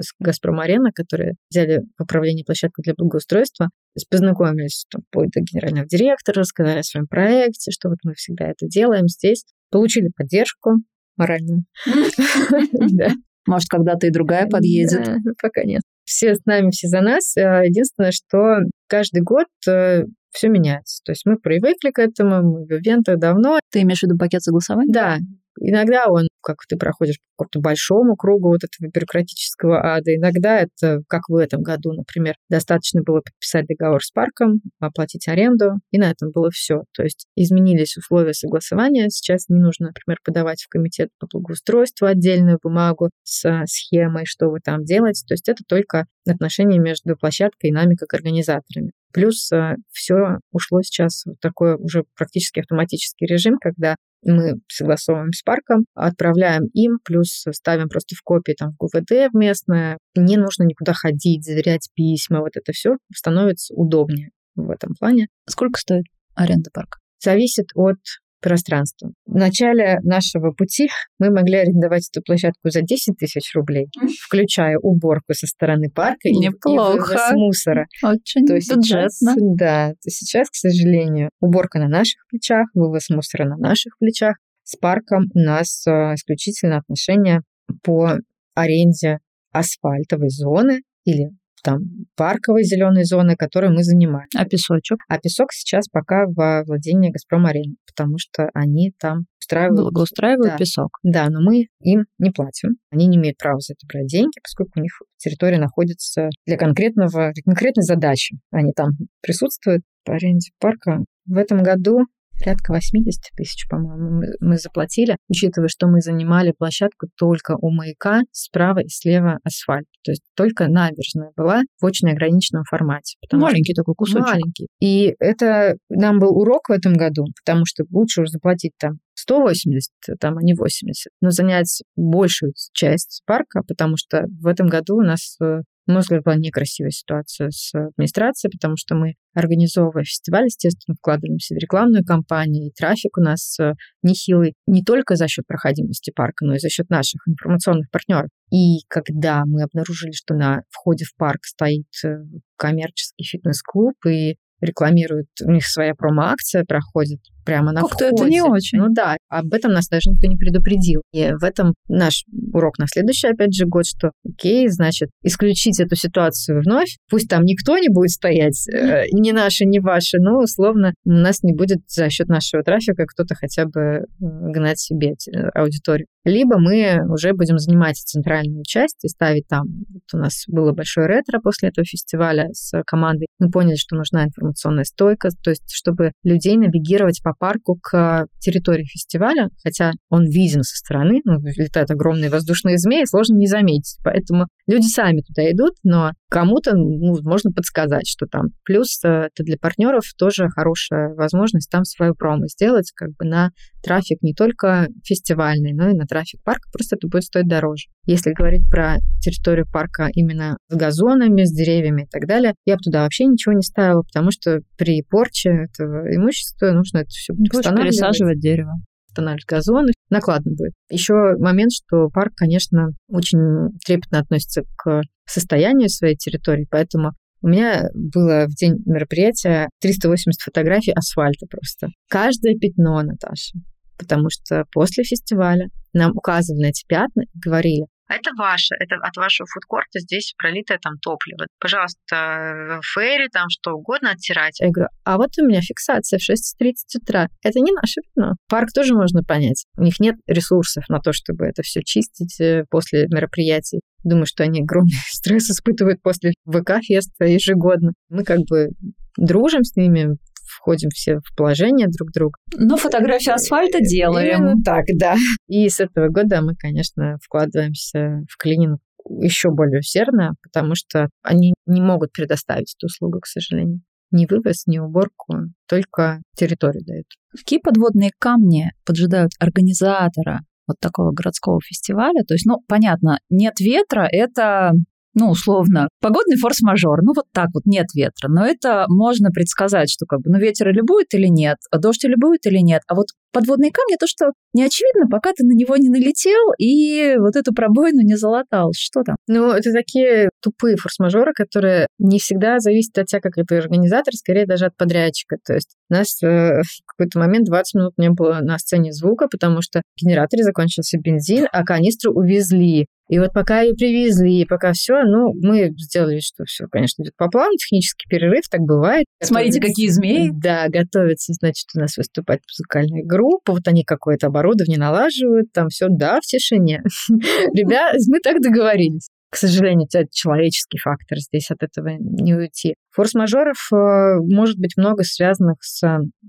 [SPEAKER 2] С Газпром Арена, которые взяли в управление площадку для благоустройства, познакомились там, вплоть до генерального директора, рассказали о своем проекте, что вот мы всегда это делаем здесь. Получили поддержку моральную.
[SPEAKER 1] Может, когда-то и другая подъедет.
[SPEAKER 2] Пока нет. Все с нами, все за нас. А единственное, что каждый год э, все меняется. То есть мы привыкли к этому, мы в ивентах давно.
[SPEAKER 1] Ты имеешь в виду пакет согласования?
[SPEAKER 2] Да, Иногда он, как ты проходишь по какому-то большому кругу вот этого бюрократического ада, иногда это, как в этом году, например, достаточно было подписать договор с парком, оплатить аренду, и на этом было все. То есть изменились условия согласования. Сейчас не нужно, например, подавать в комитет по благоустройству отдельную бумагу с схемой, что вы там делаете. То есть это только отношения между площадкой и нами как организаторами. Плюс э, все ушло сейчас в такой уже практически автоматический режим, когда мы согласовываем с парком, отправляем им, плюс ставим просто в копии там в ГУВД местное. Не нужно никуда ходить, заверять письма, вот это все становится удобнее в этом плане.
[SPEAKER 1] Сколько стоит аренда парка?
[SPEAKER 2] Зависит от пространства. В начале нашего пути мы могли арендовать эту площадку за 10 тысяч рублей, включая уборку со стороны парка
[SPEAKER 1] Неплохо. и
[SPEAKER 2] вывоз мусора.
[SPEAKER 1] Очень то бюджетно.
[SPEAKER 2] Сейчас, да, то сейчас, к сожалению, уборка на наших плечах, вывоз мусора на наших плечах. С парком у нас э, исключительно отношения по аренде асфальтовой зоны или там парковой зеленой зоны, которую мы занимаем.
[SPEAKER 1] А песочек?
[SPEAKER 2] А песок сейчас пока во владении Газпром Арены, потому что они там устраивают...
[SPEAKER 1] Благоустраивают да. песок.
[SPEAKER 2] Да, но мы им не платим. Они не имеют права за это брать деньги, поскольку у них территория находится для конкретного, для конкретной задачи. Они там присутствуют по аренде парка. В этом году порядка 80 тысяч, по-моему, мы заплатили, учитывая, что мы занимали площадку только у маяка, справа и слева асфальт. То есть только набережная была в очень ограниченном формате.
[SPEAKER 1] Маленький такой кусочек.
[SPEAKER 2] Маленький. И это нам был урок в этом году, потому что лучше уже заплатить там 180, там, а не 80, но занять большую часть парка, потому что в этом году у нас э, на мой взгляд, была некрасивая ситуация с администрацией, потому что мы, организовывая фестиваль, естественно, вкладываемся в рекламную кампанию, и трафик у нас э, нехилый не только за счет проходимости парка, но и за счет наших информационных партнеров. И когда мы обнаружили, что на входе в парк стоит э, коммерческий фитнес-клуб, и рекламируют, у них своя промо-акция проходит прямо на
[SPEAKER 1] Как-то это не очень.
[SPEAKER 2] Ну да, об этом нас даже никто не предупредил. И в этом наш урок на следующий, опять же, год, что окей, значит, исключить эту ситуацию вновь, пусть там никто не будет стоять, э, ни наши, ни ваши, но условно у нас не будет за счет нашего трафика кто-то хотя бы э, гнать себе аудиторию. Либо мы уже будем занимать центральную часть и ставить там. Вот у нас было большое ретро после этого фестиваля с командой. Мы поняли, что нужна информационная стойка, то есть чтобы людей навигировать по парку к территории фестиваля, хотя он виден со стороны, ну, летают огромные воздушные змеи, сложно не заметить. Поэтому люди сами туда идут, но кому-то ну, можно подсказать, что там. Плюс э, это для партнеров тоже хорошая возможность там свою промо сделать как бы на трафик не только фестивальный, но и на трафик парка, просто это будет стоить дороже. Если говорить про территорию парка именно с газонами, с деревьями и так далее, я бы туда вообще ничего не ставила, потому что при порче этого имущества нужно это все
[SPEAKER 1] восстанавливать. пересаживать дерево
[SPEAKER 2] устанавливать газоны, накладно будет. Еще момент, что парк, конечно, очень трепетно относится к состоянию своей территории, поэтому у меня было в день мероприятия 380 фотографий асфальта просто. Каждое пятно, Наташа. Потому что после фестиваля нам указывали на эти пятна и говорили, это ваше, это от вашего фудкорта здесь пролитое там топливо. Пожалуйста, ферри, там что угодно оттирать. Я говорю, а вот у меня фиксация в 6.30 утра. Это не наше вино. Парк тоже можно понять. У них нет ресурсов на то, чтобы это все чистить э, после мероприятий. Думаю, что они огромный стресс испытывают после ВК-феста ежегодно. Мы как бы дружим с ними, входим все в положение друг друга.
[SPEAKER 1] Но фотографию асфальта делаем.
[SPEAKER 2] Именно так, да. И с этого года мы, конечно, вкладываемся в клининг еще более усердно, потому что они не могут предоставить эту услугу, к сожалению. Ни вывоз, ни уборку, только территорию дают.
[SPEAKER 1] Какие подводные камни поджидают организатора вот такого городского фестиваля? То есть, ну, понятно, нет ветра, это ну, условно, погодный форс-мажор, ну, вот так вот, нет ветра. Но это можно предсказать, что как бы, ну, ветер или будет, или нет, а дождь или будет, или нет. А вот подводные камни, то, что не очевидно, пока ты на него не налетел и вот эту пробоину не залатал. Что там?
[SPEAKER 2] Ну, это такие тупые форс-мажоры, которые не всегда зависят от тебя, как это организатор, скорее даже от подрядчика. То есть у нас э, в какой-то момент 20 минут не было на сцене звука, потому что в генераторе закончился бензин, а канистру увезли. И вот пока ее привезли, пока все, ну, мы сделали, что все, конечно, идет по плану, технический перерыв, так бывает.
[SPEAKER 1] Смотрите, готовится, какие змеи.
[SPEAKER 2] Да, готовится, значит, у нас выступать музыкальная группа, вот они какое-то оборудование налаживают, там все, да, в тишине. Ребят, мы так договорились. К сожалению, это человеческий фактор, здесь от этого не уйти. Форс-мажоров э, может быть много связанных с...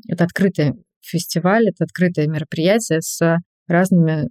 [SPEAKER 2] Это открытый фестиваль, это открытое мероприятие с разными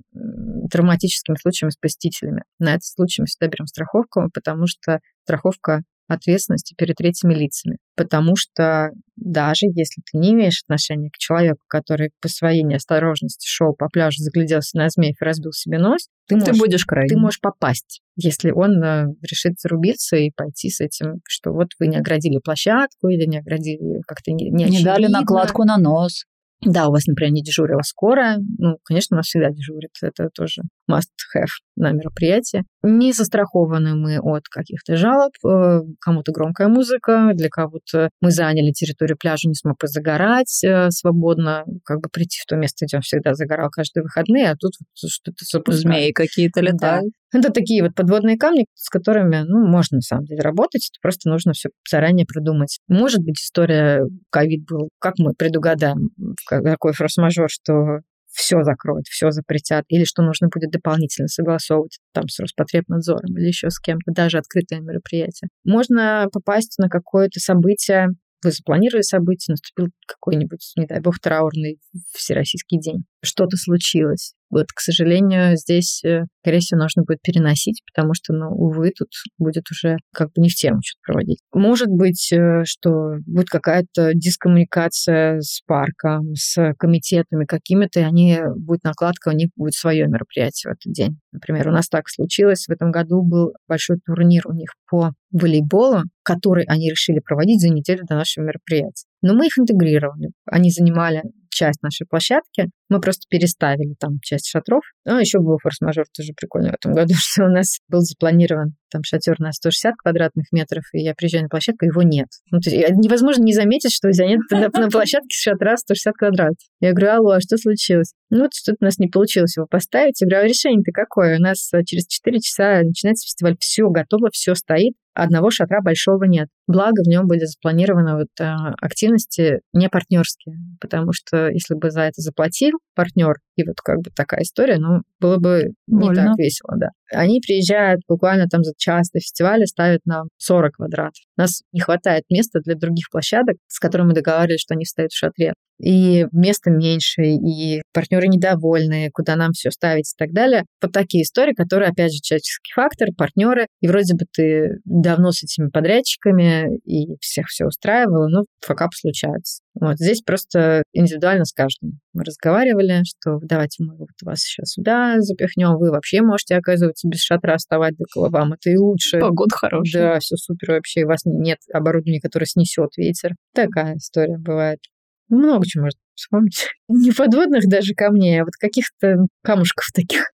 [SPEAKER 2] травматическими случаями с посетителями. На этот случай мы всегда берем страховку, потому что страховка ответственности перед третьими лицами. Потому что даже если ты не имеешь отношения к человеку, который по своей неосторожности шел по пляжу, загляделся на змеев и разбил себе нос,
[SPEAKER 1] ты, ты можешь, будешь крайне.
[SPEAKER 2] Ты можешь попасть, если он э, решит зарубиться и пойти с этим, что вот вы не оградили площадку или не оградили как-то не Не,
[SPEAKER 1] не дали накладку на нос.
[SPEAKER 2] Да, у вас, например, не дежурила скорая. Ну, конечно, у нас всегда дежурит. Это тоже must have на мероприятии. Не застрахованы мы от каких-то жалоб. Э, кому-то громкая музыка, для кого-то мы заняли территорию пляжа, не смог позагорать э, свободно, как бы прийти в то место, где он всегда загорал каждые выходные, а тут что-то запускает.
[SPEAKER 1] Змеи какие-то летают.
[SPEAKER 2] Это такие вот подводные камни, с которыми, ну, можно на самом деле работать, просто нужно все заранее продумать. Может быть, история ковид был, как мы предугадаем, какой форс-мажор, что все закроют, все запретят, или что нужно будет дополнительно согласовывать там с Роспотребнадзором или еще с кем-то, даже открытое мероприятие. Можно попасть на какое-то событие, вы запланировали событие, наступил какой-нибудь, не дай бог, траурный всероссийский день. Что-то случилось. Вот, к сожалению, здесь, э, скорее всего, нужно будет переносить, потому что, ну, увы, тут будет уже как бы не в тему что-то проводить. Может быть, э, что будет какая-то дискоммуникация с парком, с комитетами какими-то, и они, будет накладка, у них будет свое мероприятие в этот день. Например, у нас так случилось, в этом году был большой турнир у них по волейболу, который они решили проводить за неделю до нашего мероприятия. Но мы их интегрировали. Они занимали часть нашей площадки. Мы просто переставили там часть шатров. Ну, еще был форс-мажор тоже прикольный в этом году, что у нас был запланирован там шатер на 160 квадратных метров, и я приезжаю на площадку, его нет. Ну, то есть невозможно не заметить, что у тебя нет на, на площадке шатра 160 квадратов. Я говорю, алло, а что случилось? Ну, вот что-то у нас не получилось его поставить. Я говорю, а решение-то какое? У нас э, через 4 часа начинается фестиваль, все готово, все стоит одного шатра большого нет. Благо в нем были запланированы вот э, активности не партнерские, потому что если бы за это заплатил партнер, и вот как бы такая история, ну, было бы не Больно. так весело, да. Они приезжают буквально там за час до фестиваля, ставят нам 40 квадратов. У нас не хватает места для других площадок, с которыми мы договаривались, что они встают в шатре и места меньше, и партнеры недовольны, куда нам все ставить и так далее. Вот такие истории, которые, опять же, человеческий фактор, партнеры, и вроде бы ты давно с этими подрядчиками и всех все устраивала, но факап случается. Вот здесь просто индивидуально с каждым. Мы разговаривали, что давайте мы вот вас сейчас сюда запихнем, вы вообще можете, оказывается, без шатра оставать, так вам это и лучше.
[SPEAKER 1] Погода хорошая.
[SPEAKER 2] Да, все супер вообще, у вас нет оборудования, которое снесет ветер. Такая история бывает. Много чего можно вспомнить. Не подводных даже камней, а вот каких-то камушков таких.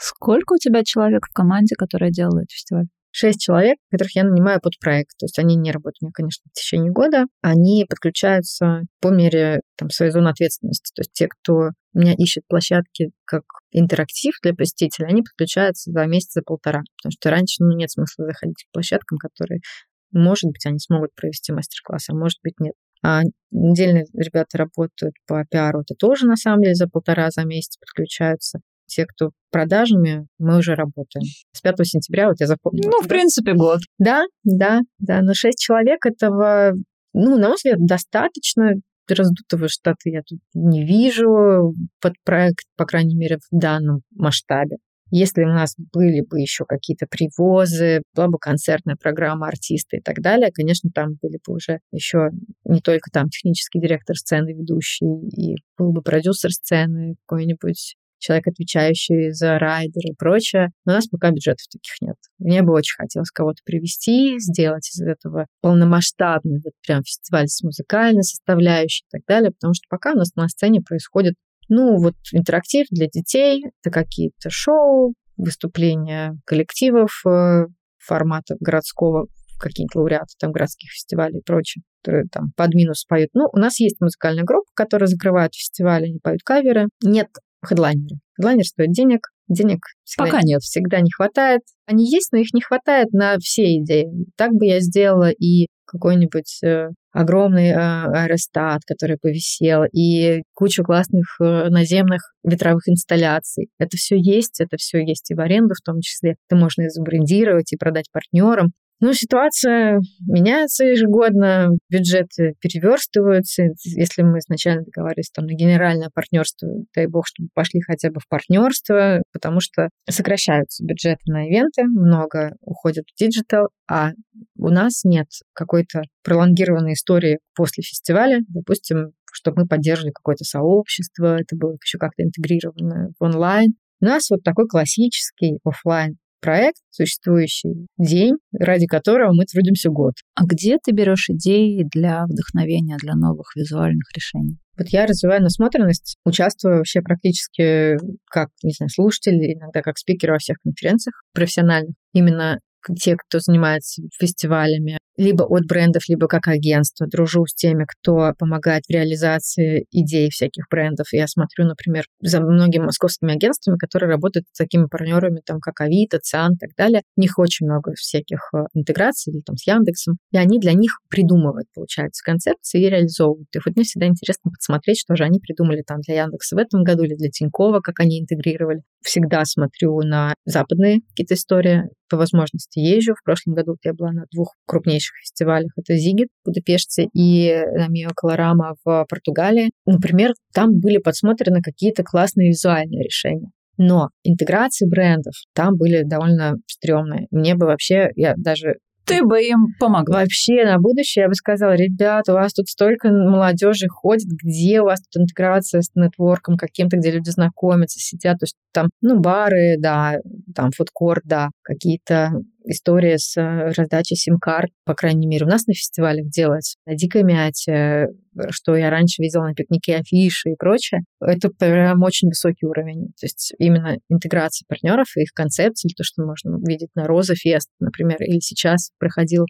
[SPEAKER 1] Сколько у тебя человек в команде, которая делает фестиваль?
[SPEAKER 2] Шесть человек, которых я нанимаю под проект. То есть они не работают у меня, конечно, в течение года. Они подключаются по мере там, своей зоны ответственности. То есть те, кто у меня ищет площадки как интерактив для посетителей, они подключаются за месяц, за полтора. Потому что раньше ну, нет смысла заходить к площадкам, которые может быть, они смогут провести мастер-класс, а может быть, нет. А отдельные ребята работают по пиару, это тоже на самом деле за полтора, за месяц подключаются. Те, кто продажами, мы уже работаем. С 5 сентября, вот я запомнила.
[SPEAKER 1] Ну, в принципе, год.
[SPEAKER 2] Да, да, да. Но 6 человек этого, ну, на мой взгляд, достаточно раздутого штата я тут не вижу под проект, по крайней мере, в данном масштабе. Если у нас были бы еще какие-то привозы, была бы концертная программа артиста и так далее, конечно, там были бы уже еще не только там технический директор сцены, ведущий, и был бы продюсер сцены, какой-нибудь человек, отвечающий за райдер и прочее. Но у нас пока бюджетов таких нет. Мне бы очень хотелось кого-то привести, сделать из этого полномасштабный вот прям фестиваль с музыкальной составляющей и так далее, потому что пока у нас на сцене происходит ну, вот интерактив для детей, это какие-то шоу, выступления коллективов э, формата городского, какие-то лауреаты там городских фестивалей и прочее, которые там под минус поют. Ну, у нас есть музыкальная группа, которая закрывает фестивали, они поют каверы. Нет хедлайнеры. Хедлайнер стоит денег, денег
[SPEAKER 1] всегда, Пока нет.
[SPEAKER 2] всегда не хватает. Они есть, но их не хватает на все идеи. Так бы я сделала и какой-нибудь э, огромный э, аэростат, который повисел, и кучу классных э, наземных ветровых инсталляций. Это все есть, это все есть и в аренду в том числе. Это можно и забрендировать, и продать партнерам. Ну, ситуация меняется ежегодно, бюджеты переверстываются. Если мы изначально договаривались там на генеральное партнерство, дай бог, чтобы пошли хотя бы в партнерство, потому что сокращаются бюджеты на ивенты, много уходит в digital, а у нас нет какой-то пролонгированной истории после фестиваля, допустим, чтобы мы поддерживали какое-то сообщество, это было еще как-то интегрировано в онлайн. У нас вот такой классический офлайн проект, существующий день, ради которого мы трудимся год.
[SPEAKER 1] А где ты берешь идеи для вдохновения для новых визуальных решений?
[SPEAKER 2] Вот я развиваю насмотренность, участвую вообще практически как, не знаю, слушатель, иногда как спикер во всех конференциях профессиональных. Именно те, кто занимается фестивалями, либо от брендов, либо как агентство. Дружу с теми, кто помогает в реализации идей всяких брендов. Я смотрю, например, за многими московскими агентствами, которые работают с такими партнерами, там, как Авито, ЦИАН и так далее. У них очень много всяких э, интеграций, или там с Яндексом, и они для них придумывают, получается, концепции и реализовывают их. Вот мне всегда интересно посмотреть, что же они придумали там для Яндекса в этом году или для Тинькова, как они интегрировали. Всегда смотрю на западные какие-то истории, по возможности езжу. В прошлом году я была на двух крупнейших фестивалях. Это Зигит в Будапеште и Намио Колорама в Португалии. Например, там были подсмотрены какие-то классные визуальные решения. Но интеграции брендов там были довольно стрёмные. Мне бы вообще, я даже
[SPEAKER 1] ты бы им помогла.
[SPEAKER 2] Вообще, на будущее я бы сказала, ребят, у вас тут столько молодежи ходит, где у вас тут интеграция с нетворком каким-то, где люди знакомятся, сидят, то есть там, ну, бары, да, там фудкорт, да, какие-то история с э, раздачей сим-карт, по крайней мере, у нас на фестивалях делается, на Дикой Мяте, что я раньше видела на пикнике афиши и прочее, это прям очень высокий уровень. То есть именно интеграция партнеров и их концепции, то, что можно видеть на Роза Fest, например, или сейчас проходил,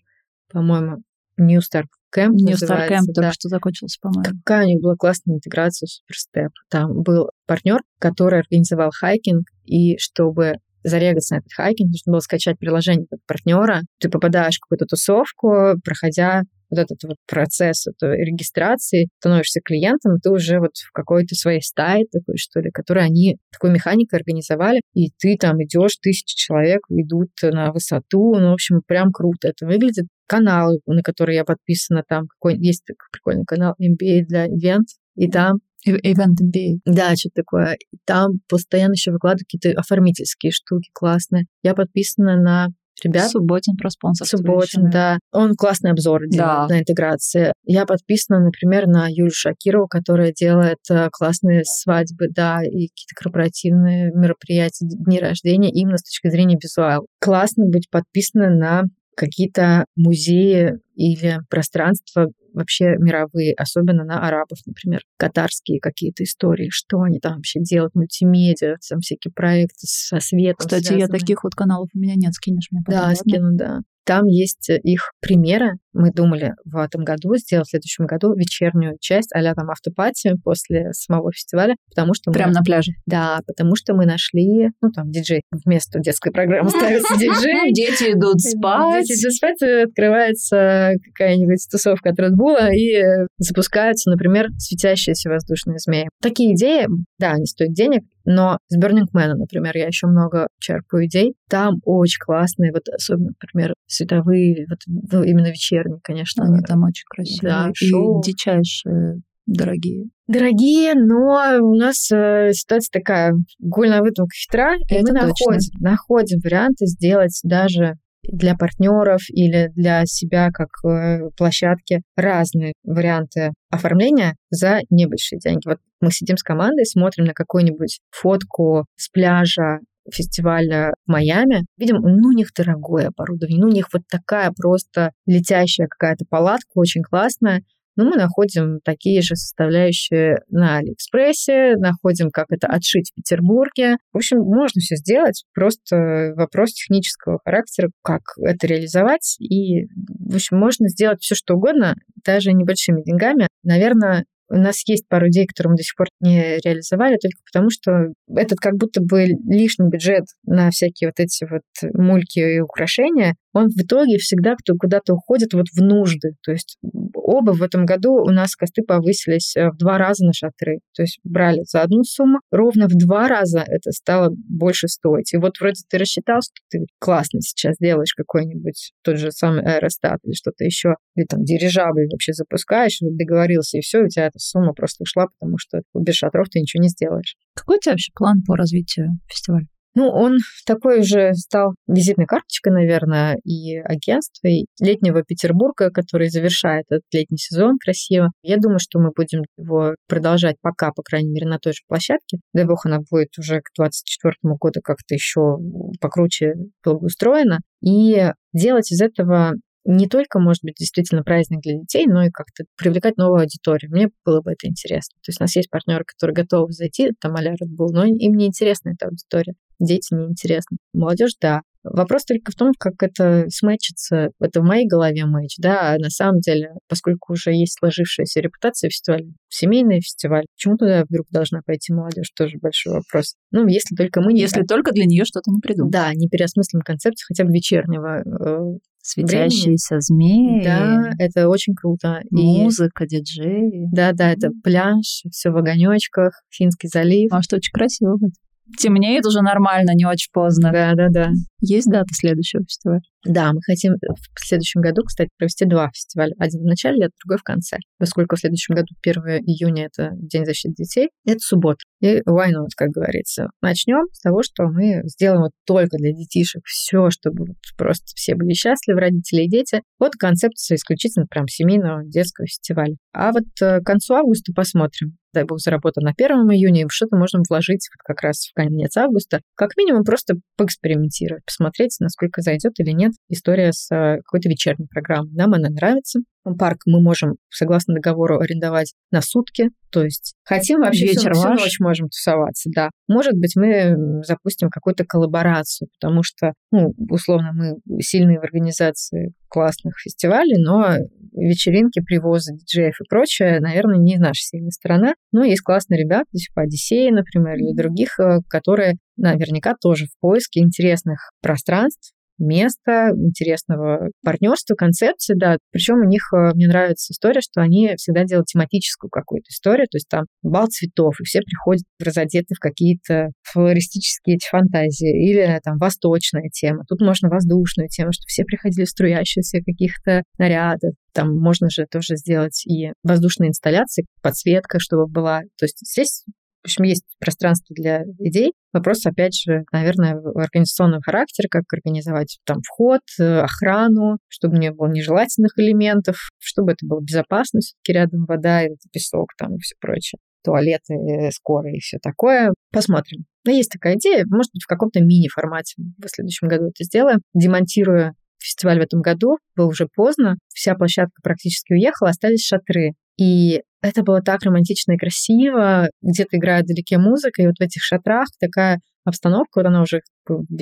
[SPEAKER 2] по-моему, New Star Camp
[SPEAKER 1] New Star Camp да. только что закончился, по-моему.
[SPEAKER 2] Какая у них была классная интеграция Superstep. Там был партнер, который организовал хайкинг, и чтобы зарегаться на этот хайкинг, нужно было скачать приложение от партнера. Ты попадаешь в какую-то тусовку, проходя вот этот вот процесс этой регистрации, становишься клиентом, ты уже вот в какой-то своей стае такой, что ли, которой они такой механикой организовали, и ты там идешь, тысячи человек идут на высоту, ну, в общем, прям круто это выглядит. Каналы, на которые я подписана, там какой есть такой прикольный канал MBA для ивент, и там
[SPEAKER 1] Event MBA.
[SPEAKER 2] Да, что-то такое. Там постоянно еще выкладывают какие-то оформительские штуки классные. Я подписана на ребят.
[SPEAKER 1] Субботин про спонсорство.
[SPEAKER 2] Субботин, да. Он классный обзор делает да. на интеграции. Я подписана, например, на Юлю Шакирову, которая делает э, классные свадьбы, да, и какие-то корпоративные мероприятия, дни рождения именно с точки зрения визуал. Классно быть подписана на какие-то музеи или пространства вообще мировые, особенно на арабов, например, катарские какие-то истории, что они там вообще делают, мультимедиа, там всякие проекты со светом.
[SPEAKER 1] Кстати, связанные. я таких вот каналов у меня нет, скинешь мне,
[SPEAKER 2] пожалуйста. Да, скину, да. Там есть их примеры. Мы думали в этом году сделать в следующем году вечернюю часть а там автопати после самого фестиваля, потому что...
[SPEAKER 1] Прямо
[SPEAKER 2] мы...
[SPEAKER 1] на пляже?
[SPEAKER 2] Да, потому что мы нашли, ну там диджей вместо детской программы ставится диджей.
[SPEAKER 1] Дети идут спать.
[SPEAKER 2] Дети идут спать, открывается какая-нибудь тусовка от Red Bull, и запускаются, например, светящиеся воздушные змеи. Такие идеи, да, они стоят денег, но с Burning Man, например, я еще много черпаю идей. Там очень классные, вот особенно, например, световые, вот ну, именно вечерние, конечно.
[SPEAKER 1] Они там очень красивые. Да, шоу. И дичайшие Дорогие.
[SPEAKER 2] Дорогие, но у нас э, ситуация такая, гульная выдумка хитра, и
[SPEAKER 1] Это
[SPEAKER 2] мы
[SPEAKER 1] точно.
[SPEAKER 2] находим, находим варианты сделать даже для партнеров или для себя как э, площадки разные варианты оформления за небольшие деньги. Вот мы сидим с командой, смотрим на какую-нибудь фотку с пляжа фестиваля в Майами, видим, ну, у них дорогое оборудование, ну, у них вот такая просто летящая какая-то палатка, очень классная, но мы находим такие же составляющие на Алиэкспрессе, находим, как это отшить в Петербурге. В общем, можно все сделать, просто вопрос технического характера, как это реализовать. И, в общем, можно сделать все, что угодно, даже небольшими деньгами. Наверное, у нас есть пару идей, которые мы до сих пор не реализовали, только потому что этот как будто бы лишний бюджет на всякие вот эти вот мульки и украшения, он в итоге всегда кто куда-то уходит вот в нужды. То есть оба в этом году у нас косты повысились э, в два раза на шатры. То есть брали за одну сумму, ровно в два раза это стало больше стоить. И вот вроде ты рассчитал, что ты классно сейчас делаешь какой-нибудь тот же самый аэростат или что-то еще, или там дирижабль вообще запускаешь, договорился, и все, у тебя эта сумма просто ушла, потому что без шатров ты ничего не сделаешь.
[SPEAKER 1] Какой у тебя вообще план по развитию фестиваля?
[SPEAKER 2] Ну, он такой уже стал визитной карточкой, наверное, и агентства, и летнего Петербурга, который завершает этот летний сезон красиво. Я думаю, что мы будем его продолжать пока, по крайней мере, на той же площадке. Дай бог, она будет уже к 2024 году как-то еще покруче благоустроена. И делать из этого не только, может быть, действительно праздник для детей, но и как-то привлекать новую аудиторию. Мне было бы это интересно. То есть у нас есть партнеры, которые готовы зайти, там а-ля Red Bull, но им не интересна эта аудитория. Дети неинтересны. Молодежь, да. Вопрос только в том, как это смэчится. Это в моей голове мэч, да, а на самом деле, поскольку уже есть сложившаяся репутация фестиваля, семейный фестиваль, почему туда вдруг должна пойти молодежь, тоже большой вопрос. Ну, если только мы...
[SPEAKER 1] Если не... только для нее что-то не придумаем.
[SPEAKER 2] Да, не переосмыслим концепцию хотя бы вечернего э,
[SPEAKER 1] Светящиеся змеи.
[SPEAKER 2] Да, это очень круто.
[SPEAKER 1] Музыка, и... диджеи.
[SPEAKER 2] Да, да, это пляж, все в огонечках, Финский залив.
[SPEAKER 1] А что очень красиво будет темнеет уже нормально, не очень поздно.
[SPEAKER 2] Да, да, да.
[SPEAKER 1] Есть дата следующего фестиваля?
[SPEAKER 2] Да, мы хотим в следующем году, кстати, провести два фестиваля. Один в начале лета, другой в конце. Поскольку в следующем году 1 июня это День защиты детей, это суббота. И why not, как говорится. Начнем с того, что мы сделаем вот только для детишек все, чтобы вот просто все были счастливы, родители и дети. Вот концепция исключительно прям семейного детского фестиваля. А вот э, к концу августа посмотрим дай бог, заработан на 1 июня, и что-то можно вложить вот как раз в конец августа. Как минимум просто поэкспериментировать, посмотреть, насколько зайдет или нет история с э, какой-то вечерней программой. Нам она нравится. Парк мы можем, согласно договору, арендовать на сутки. То есть хотим вообще
[SPEAKER 1] Вечер
[SPEAKER 2] всю, всю ночь можем тусоваться, да. Может быть, мы запустим какую-то коллаборацию, потому что, ну, условно, мы сильные в организации классных фестивалей, но вечеринки, привозы диджеев и прочее, наверное, не наша сильная сторона. Но есть классные ребята, типа Одиссея, например, или других, э, которые наверняка тоже в поиске интересных пространств, места, интересного партнерства, концепции, да. Причем у них, э, мне нравится история, что они всегда делают тематическую какую-то историю, то есть там бал цветов, и все приходят разодеты в какие-то флористические фантазии, или там восточная тема. Тут можно воздушную тему, что все приходили в струящиеся каких-то нарядов. Там можно же тоже сделать и воздушные инсталляции, подсветка, чтобы была. То есть здесь в общем, есть пространство для идей. Вопрос, опять же, наверное, организационного характера, как организовать там вход, э, охрану, чтобы не было нежелательных элементов, чтобы это было безопасно, все-таки рядом вода, песок там и все прочее туалеты э, скорые и все такое. Посмотрим. Но есть такая идея, может быть, в каком-то мини-формате в следующем году это сделаем, демонтируя фестиваль в этом году, было уже поздно, вся площадка практически уехала, остались шатры. И это было так романтично и красиво. Где-то играет вдалеке музыка, и вот в этих шатрах такая обстановка, вот она уже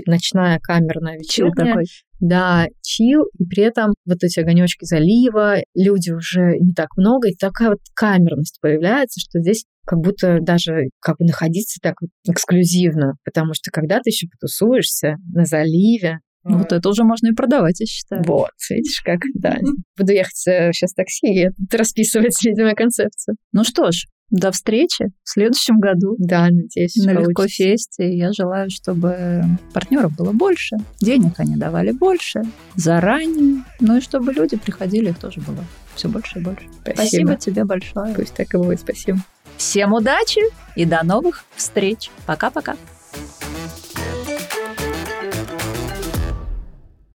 [SPEAKER 2] ночная камерная вечерняя.
[SPEAKER 1] Чил такой.
[SPEAKER 2] Да, чил, и при этом вот эти огонечки залива, люди уже не так много, и такая вот камерность появляется, что здесь как будто даже как бы находиться так вот эксклюзивно, потому что когда ты еще потусуешься на заливе,
[SPEAKER 1] вот это уже можно и продавать, я считаю.
[SPEAKER 2] Вот, видишь, как, да. Буду ехать сейчас такси и расписывать, видимо, концепцию.
[SPEAKER 1] Ну что ж, до встречи в следующем году.
[SPEAKER 2] Да, надеюсь,
[SPEAKER 1] На Легко Фесте. Я желаю, чтобы партнеров было больше, денег они давали больше, заранее, ну и чтобы люди приходили, их тоже было все больше и больше.
[SPEAKER 2] Спасибо.
[SPEAKER 1] Спасибо тебе большое.
[SPEAKER 2] Пусть так и будет. Спасибо.
[SPEAKER 1] Всем удачи и до новых встреч. Пока-пока.